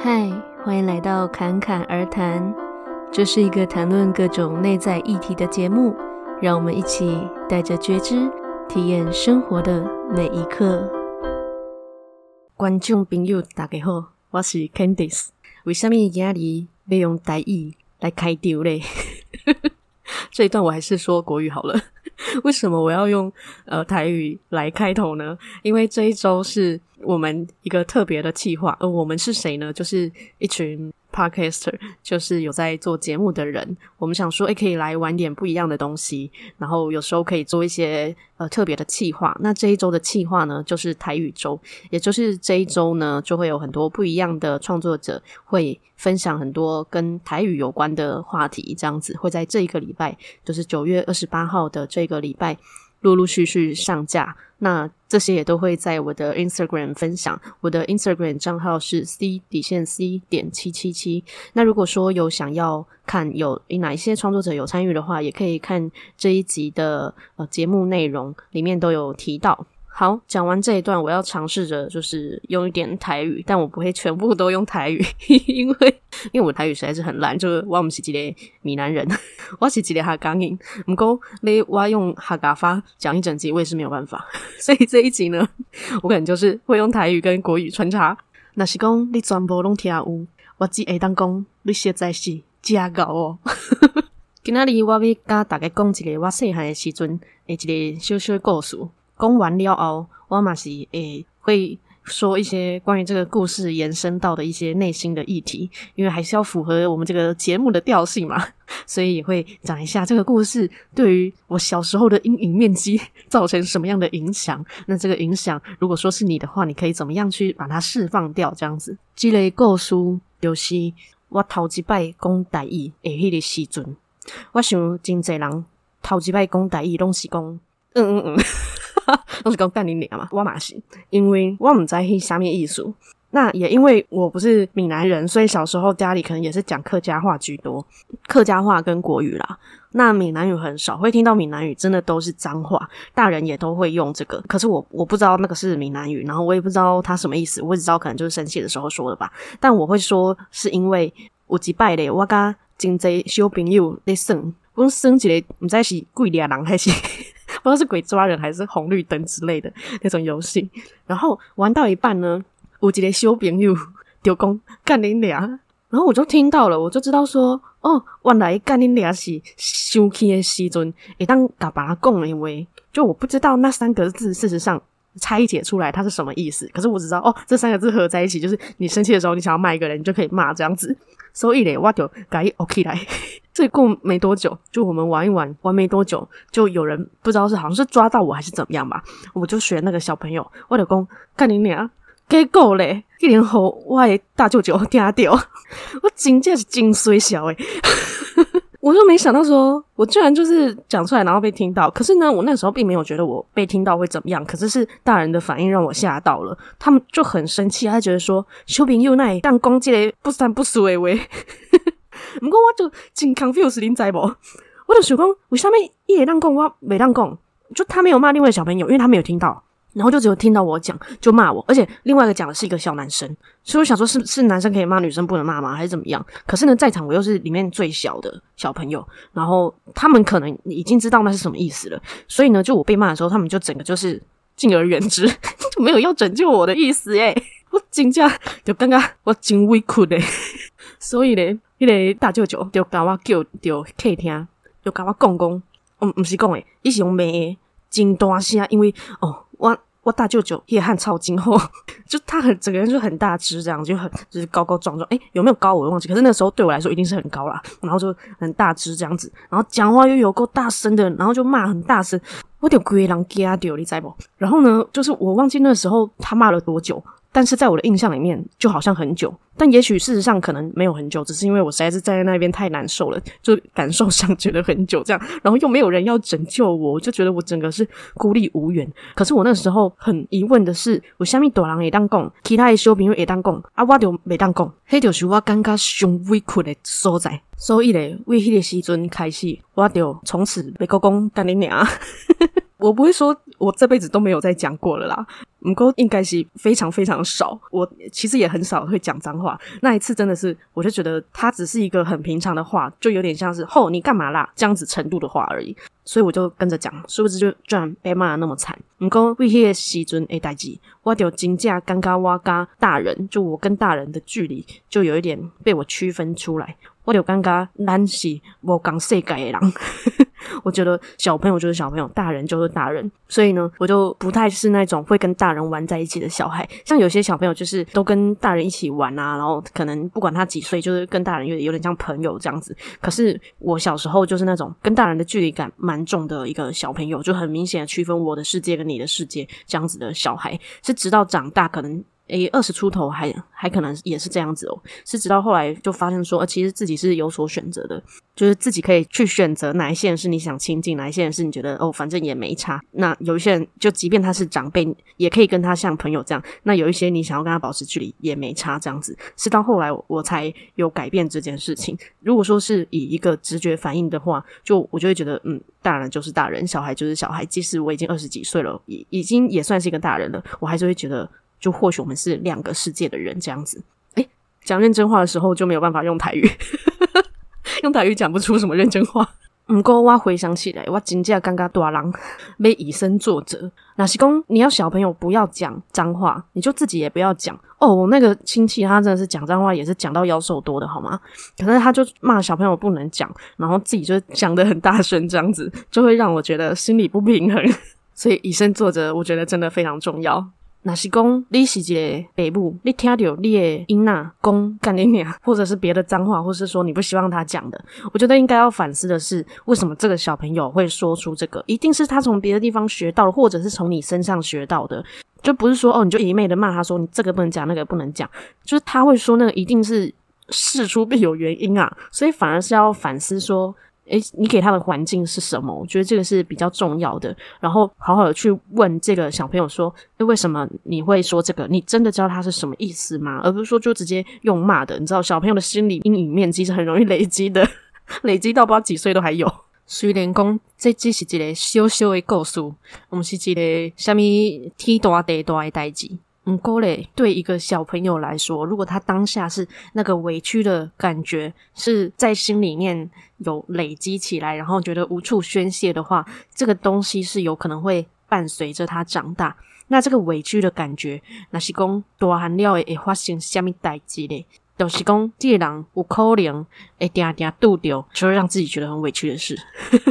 嗨，欢迎来到侃侃而谈。这是一个谈论各种内在议题的节目，让我们一起带着觉知，体验生活的每一刻。观众朋友，大家好，我是 Candice。为什么今日要用台语来开场嘞？这一段我还是说国语好了。为什么我要用呃台语来开头呢？因为这一周是我们一个特别的计划，而我们是谁呢？就是一群 Podcaster，就是有在做节目的人。我们想说，诶，可以来玩点不一样的东西，然后有时候可以做一些呃特别的企划。那这一周的企划呢，就是台语周，也就是这一周呢，就会有很多不一样的创作者会分享很多跟台语有关的话题，这样子会在这一个礼拜，就是九月二十八号的这个礼拜，陆陆续续上架。那这些也都会在我的 Instagram 分享，我的 Instagram 账号是 C 底线 C 点七七七。那如果说有想要看有哪一些创作者有参与的话，也可以看这一集的呃节目内容，里面都有提到。好，讲完这一段，我要尝试着就是用一点台语，但我不会全部都用台语，因为因为我台语实在是很烂，就是我不是一个闽南人，我是一个客家人。不过你我用客家话讲一整集，我也是没有办法。所以这一集呢，我可能就是会用台语跟国语穿插。若是讲你全部拢听有，我只会当讲你实在是假搞哦。今仔日我要甲大家讲一个我细汉的时阵的一个小小故事。讲完了后，我嘛是诶会说一些关于这个故事延伸到的一些内心的议题，因为还是要符合我们这个节目的调性嘛，所以也会讲一下这个故事对于我小时候的阴影面积造成什么样的影响。那这个影响，如果说是你的话，你可以怎么样去把它释放掉？这样子，积累故事就是我头一摆讲台语诶迄个时阵，我想真侪人头一摆讲台语拢是讲嗯嗯嗯。都是讲干你娘嘛，我嘛是，因为我唔知迄啥物意思。那也因为我不是闽南人，所以小时候家里可能也是讲客家话居多，客家话跟国语啦。那闽南语很少，会听到闽南语真的都是脏话，大人也都会用这个。可是我我不知道那个是闽南语，然后我也不知道它什么意思，我只知道可能就是生气的时候说的吧。但我会说是因为有一摆咧，我甲真侪小朋友在耍，我耍一个唔知是鬼抓人还是。不知道是鬼抓人还是红绿灯之类的那种游戏，然后玩到一半呢，有一个小朋友就讲干你俩，然后我就听到了，我就知道说，哦，原来干你俩是生气的时阵，会当甲别人讲的话，就我不知道那三个字事实上拆解出来它是什么意思，可是我只知道哦，这三个字合在一起就是你生气的时候，你想要骂一个人，你就可以骂这样子，所以咧，我就改 OK 来。所以过没多久，就我们玩一玩，玩没多久，就有人不知道是好像是抓到我还是怎么样吧，我就学那个小朋友，我就讲干你娘，结果咧，一年后我的大舅舅听到，我真的是真衰小诶，我就没想到说，我居然就是讲出来，然后被听到。可是呢，我那时候并没有觉得我被听到会怎么样，可是是大人的反应让我吓到了，他们就很生气，他觉得说小朋友那当攻击嘞不三不四的话。不过我就真 confuse，你知无？我就想讲，为什么伊会当讲，我没当讲？就他没有骂另外小朋友，因为他没有听到，然后就只有听到我讲，就骂我。而且另外一个讲的是一个小男生，所以我想说是，是男生可以骂，女生不能骂吗？还是怎么样？可是呢，在场我又是里面最小的小朋友，然后他们可能已经知道那是什么意思了，所以呢，就我被骂的时候，他们就整个就是敬而远之，就没有要拯救我的意思诶。我真正就感觉我真委屈诶，所以呢。迄个大舅舅就甲我叫着客厅，就甲我讲讲，嗯，毋是讲诶，伊是用骂诶，真大声，因为哦，我我大舅舅也汉超今后，就他很整个人就很大只，这样就很就是高高壮壮，哎、有没有高我忘记，可是那时候对我来说一定是很高啦，然后就很大只这样子，然后讲话又有够大声的，然后就骂很大声，我就规个人惊掉，你在不？然后呢，就是我忘记那时候他骂了多久。但是在我的印象里面，就好像很久，但也许事实上可能没有很久，只是因为我实在是站在那边太难受了，就感受上觉得很久这样，然后又没有人要拯救我，我就觉得我整个是孤立无援。可是我那时候很疑问的是，我虾米大人也当讲，其他的小朋友会当讲，啊，我就没当讲，迄就是我感觉上委屈的所在。所以咧，为迄个时阵开始，我就从此别个讲干你娘。我不会说我这辈子都没有再讲过了啦，不过应该是非常非常少。我其实也很少会讲脏话。那一次真的是，我就觉得它只是一个很平常的话，就有点像是“吼，你干嘛啦”这样子程度的话而已。所以我就跟着讲，殊不知就居然被骂得那么惨。不过为迄个时阵诶代志，我就真正尴尬，我跟大人，就我跟大人的距离就有一点被我区分出来。我就尴尬，咱是无共世界的人。我觉得小朋友就是小朋友，大人就是大人，所以呢，我就不太是那种会跟大人玩在一起的小孩。像有些小朋友就是都跟大人一起玩啊，然后可能不管他几岁，就是跟大人有点有点像朋友这样子。可是我小时候就是那种跟大人的距离感蛮重的一个小朋友，就很明显的区分我的世界跟你的世界这样子的小孩。是直到长大可能。诶，二十出头还还可能也是这样子哦，是直到后来就发现说，呃，其实自己是有所选择的，就是自己可以去选择哪一些人是你想亲近，哪一些人是你觉得哦，反正也没差。那有一些人，就即便他是长辈，也可以跟他像朋友这样。那有一些你想要跟他保持距离，也没差这样子。是到后来我才有改变这件事情。如果说是以一个直觉反应的话，就我就会觉得，嗯，大人就是大人，小孩就是小孩。即使我已经二十几岁了，已已经也算是一个大人了，我还是会觉得。就或许我们是两个世界的人这样子，诶，讲认真话的时候就没有办法用台语，用台语讲不出什么认真话。不过我回想起来，我真正尴尬大人，被以身作则。那是公，你要小朋友不要讲脏话，你就自己也不要讲。哦，我那个亲戚他真的是讲脏话，也是讲到腰瘦多的好吗？可是他就骂小朋友不能讲，然后自己就讲得很大声，这样子就会让我觉得心里不平衡。所以以身作则，我觉得真的非常重要。若是讲你是一个爸母，你听到你的英娜公干你娘，或者是别的脏话，或是说你不希望他讲的，我觉得应该要反思的是，为什么这个小朋友会说出这个？一定是他从别的地方学到的，或者是从你身上学到的，就不是说哦，你就一昧的骂他说你这个不能讲，那个不能讲，就是他会说那个一定是事出必有原因啊，所以反而是要反思说。诶，你给他的环境是什么？我觉得这个是比较重要的。然后好好的去问这个小朋友说：“为什么你会说这个？你真的知道他是什么意思吗？”而不是说就直接用骂的。你知道，小朋友的心理阴影面积是很容易累积的，累积到不知道几岁都还有。虽然讲这只是一个小小的故事，我们是一个什么天大地大的代志。嗯，过嘞，对一个小朋友来说，如果他当下是那个委屈的感觉是在心里面有累积起来，然后觉得无处宣泄的话，这个东西是有可能会伴随着他长大。那这个委屈的感觉，那是讲大汉了会发生什么代志嘞？就是讲这个人有可能会定定拄到，就会让自己觉得很委屈的事。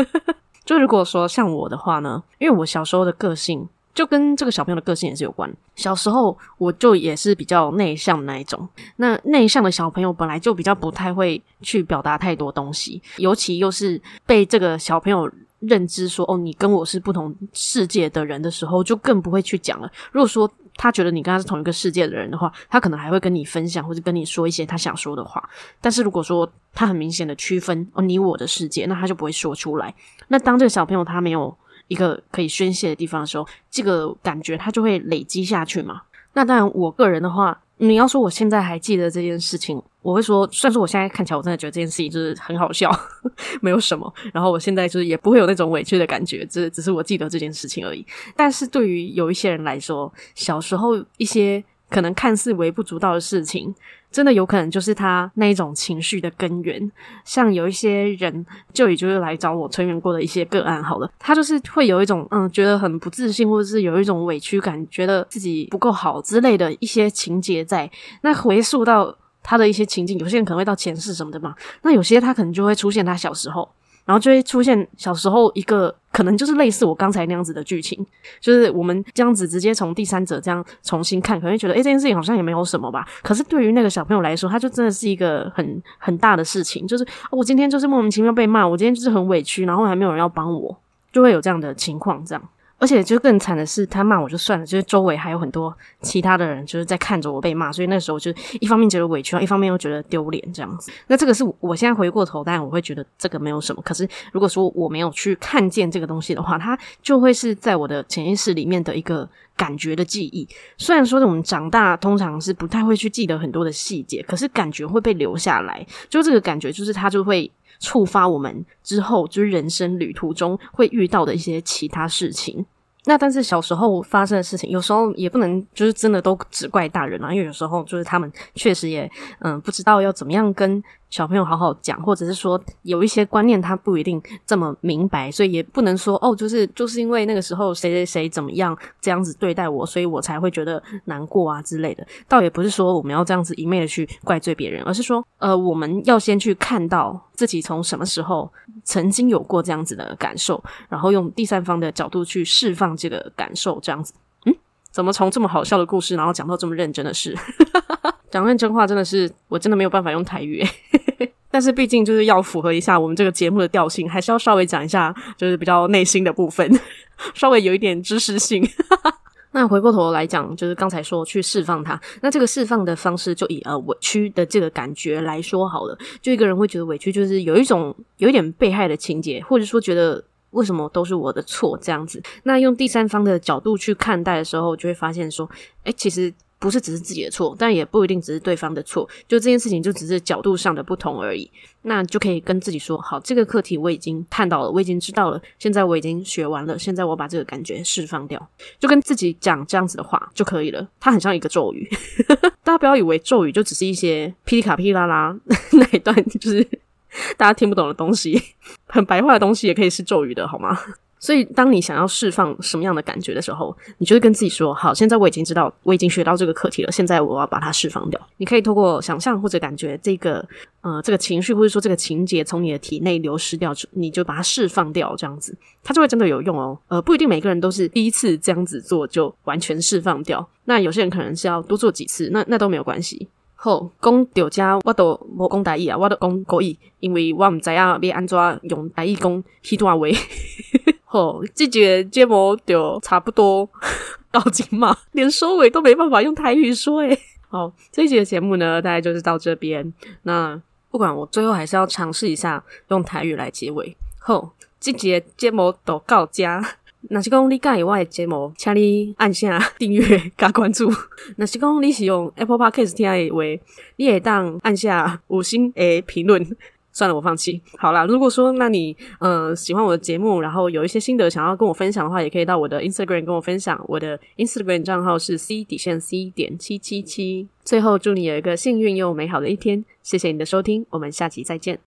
就如果说像我的话呢，因为我小时候的个性。就跟这个小朋友的个性也是有关。小时候我就也是比较内向的那一种。那内向的小朋友本来就比较不太会去表达太多东西，尤其又是被这个小朋友认知说哦，你跟我是不同世界的人的时候，就更不会去讲了。如果说他觉得你跟他是同一个世界的人的话，他可能还会跟你分享或者跟你说一些他想说的话。但是如果说他很明显的区分哦，你我的世界，那他就不会说出来。那当这个小朋友他没有。一个可以宣泄的地方的时候，这个感觉它就会累积下去嘛。那当然，我个人的话，你要说我现在还记得这件事情，我会说，虽然说我现在看起来我真的觉得这件事情就是很好笑，没有什么。然后我现在就是也不会有那种委屈的感觉，这只是我记得这件事情而已。但是对于有一些人来说，小时候一些可能看似微不足道的事情。真的有可能就是他那一种情绪的根源，像有一些人，就也就是来找我催眠过的一些个案，好了，他就是会有一种嗯，觉得很不自信，或者是有一种委屈感，觉得自己不够好之类的一些情节在。那回溯到他的一些情境，有些人可能会到前世什么的嘛，那有些他可能就会出现他小时候。然后就会出现小时候一个可能就是类似我刚才那样子的剧情，就是我们这样子直接从第三者这样重新看，可能觉得诶，这件事情好像也没有什么吧。可是对于那个小朋友来说，他就真的是一个很很大的事情，就是我今天就是莫名其妙被骂，我今天就是很委屈，然后还没有人要帮我，就会有这样的情况。这样，而且就更惨的是，他骂我就算了，就是周围还有很多其他的人就是在看着我被骂，所以那时候就一方面觉得委屈，一方面又觉得丢脸这样子。那这个是我现在回过头，当然我会觉得这个没有什么。可是如果说我没有去看见这个东西的话，它就会是在我的潜意识里面的一个感觉的记忆。虽然说我们长大通常是不太会去记得很多的细节，可是感觉会被留下来。就这个感觉，就是它就会。触发我们之后就是人生旅途中会遇到的一些其他事情。那但是小时候发生的事情，有时候也不能就是真的都只怪大人啊，因为有时候就是他们确实也嗯不知道要怎么样跟小朋友好好讲，或者是说有一些观念他不一定这么明白，所以也不能说哦，就是就是因为那个时候谁谁谁怎么样这样子对待我，所以我才会觉得难过啊之类的。倒也不是说我们要这样子一昧的去怪罪别人，而是说呃我们要先去看到自己从什么时候曾经有过这样子的感受，然后用第三方的角度去释放这个感受，这样子。嗯，怎么从这么好笑的故事，然后讲到这么认真的事？讲认真话真的是，我真的没有办法用台语，但是毕竟就是要符合一下我们这个节目的调性，还是要稍微讲一下，就是比较内心的部分，稍微有一点知识性。那回过头来讲，就是刚才说去释放它，那这个释放的方式，就以呃委屈的这个感觉来说好了。就一个人会觉得委屈，就是有一种有一点被害的情节，或者说觉得为什么都是我的错这样子。那用第三方的角度去看待的时候，就会发现说，诶，其实。不是只是自己的错，但也不一定只是对方的错。就这件事情，就只是角度上的不同而已。那就可以跟自己说：好，这个课题我已经看到了，我已经知道了。现在我已经学完了，现在我把这个感觉释放掉，就跟自己讲这样子的话就可以了。它很像一个咒语，大家不要以为咒语就只是一些噼里卡噼里啦啦 那一段，就是 大家听不懂的东西，很白话的东西也可以是咒语的，好吗？所以，当你想要释放什么样的感觉的时候，你就会跟自己说：“好，现在我已经知道，我已经学到这个课题了。现在我要把它释放掉。”你可以透过想象或者感觉这个呃这个情绪，或者说这个情节从你的体内流失掉，你就把它释放掉，这样子它就会真的有用哦。呃，不一定每个人都是第一次这样子做就完全释放掉。那有些人可能是要多做几次，那那都没有关系。好，讲到这，我都无讲台语啊，我都讲国语，因为我唔知影要安怎用台语讲迄段话。好，这节节目就差不多到这嘛，连收尾都没办法用台语说诶。好，这节节目呢，大概就是到这边。那不管我最后还是要尝试一下用台语来结尾。好，这节节目都到这。若是讲你喜欢我的节目，请你按下订阅加关注。若是讲你是用 Apple Podcast 听的话，你也当按下五星诶评论。算了，我放弃。好啦，如果说那你呃喜欢我的节目，然后有一些心得想要跟我分享的话，也可以到我的 Instagram 跟我分享。我的 Instagram 账号是 C 底线 C 点七七七。最后，祝你有一个幸运又美好的一天。谢谢你的收听，我们下期再见。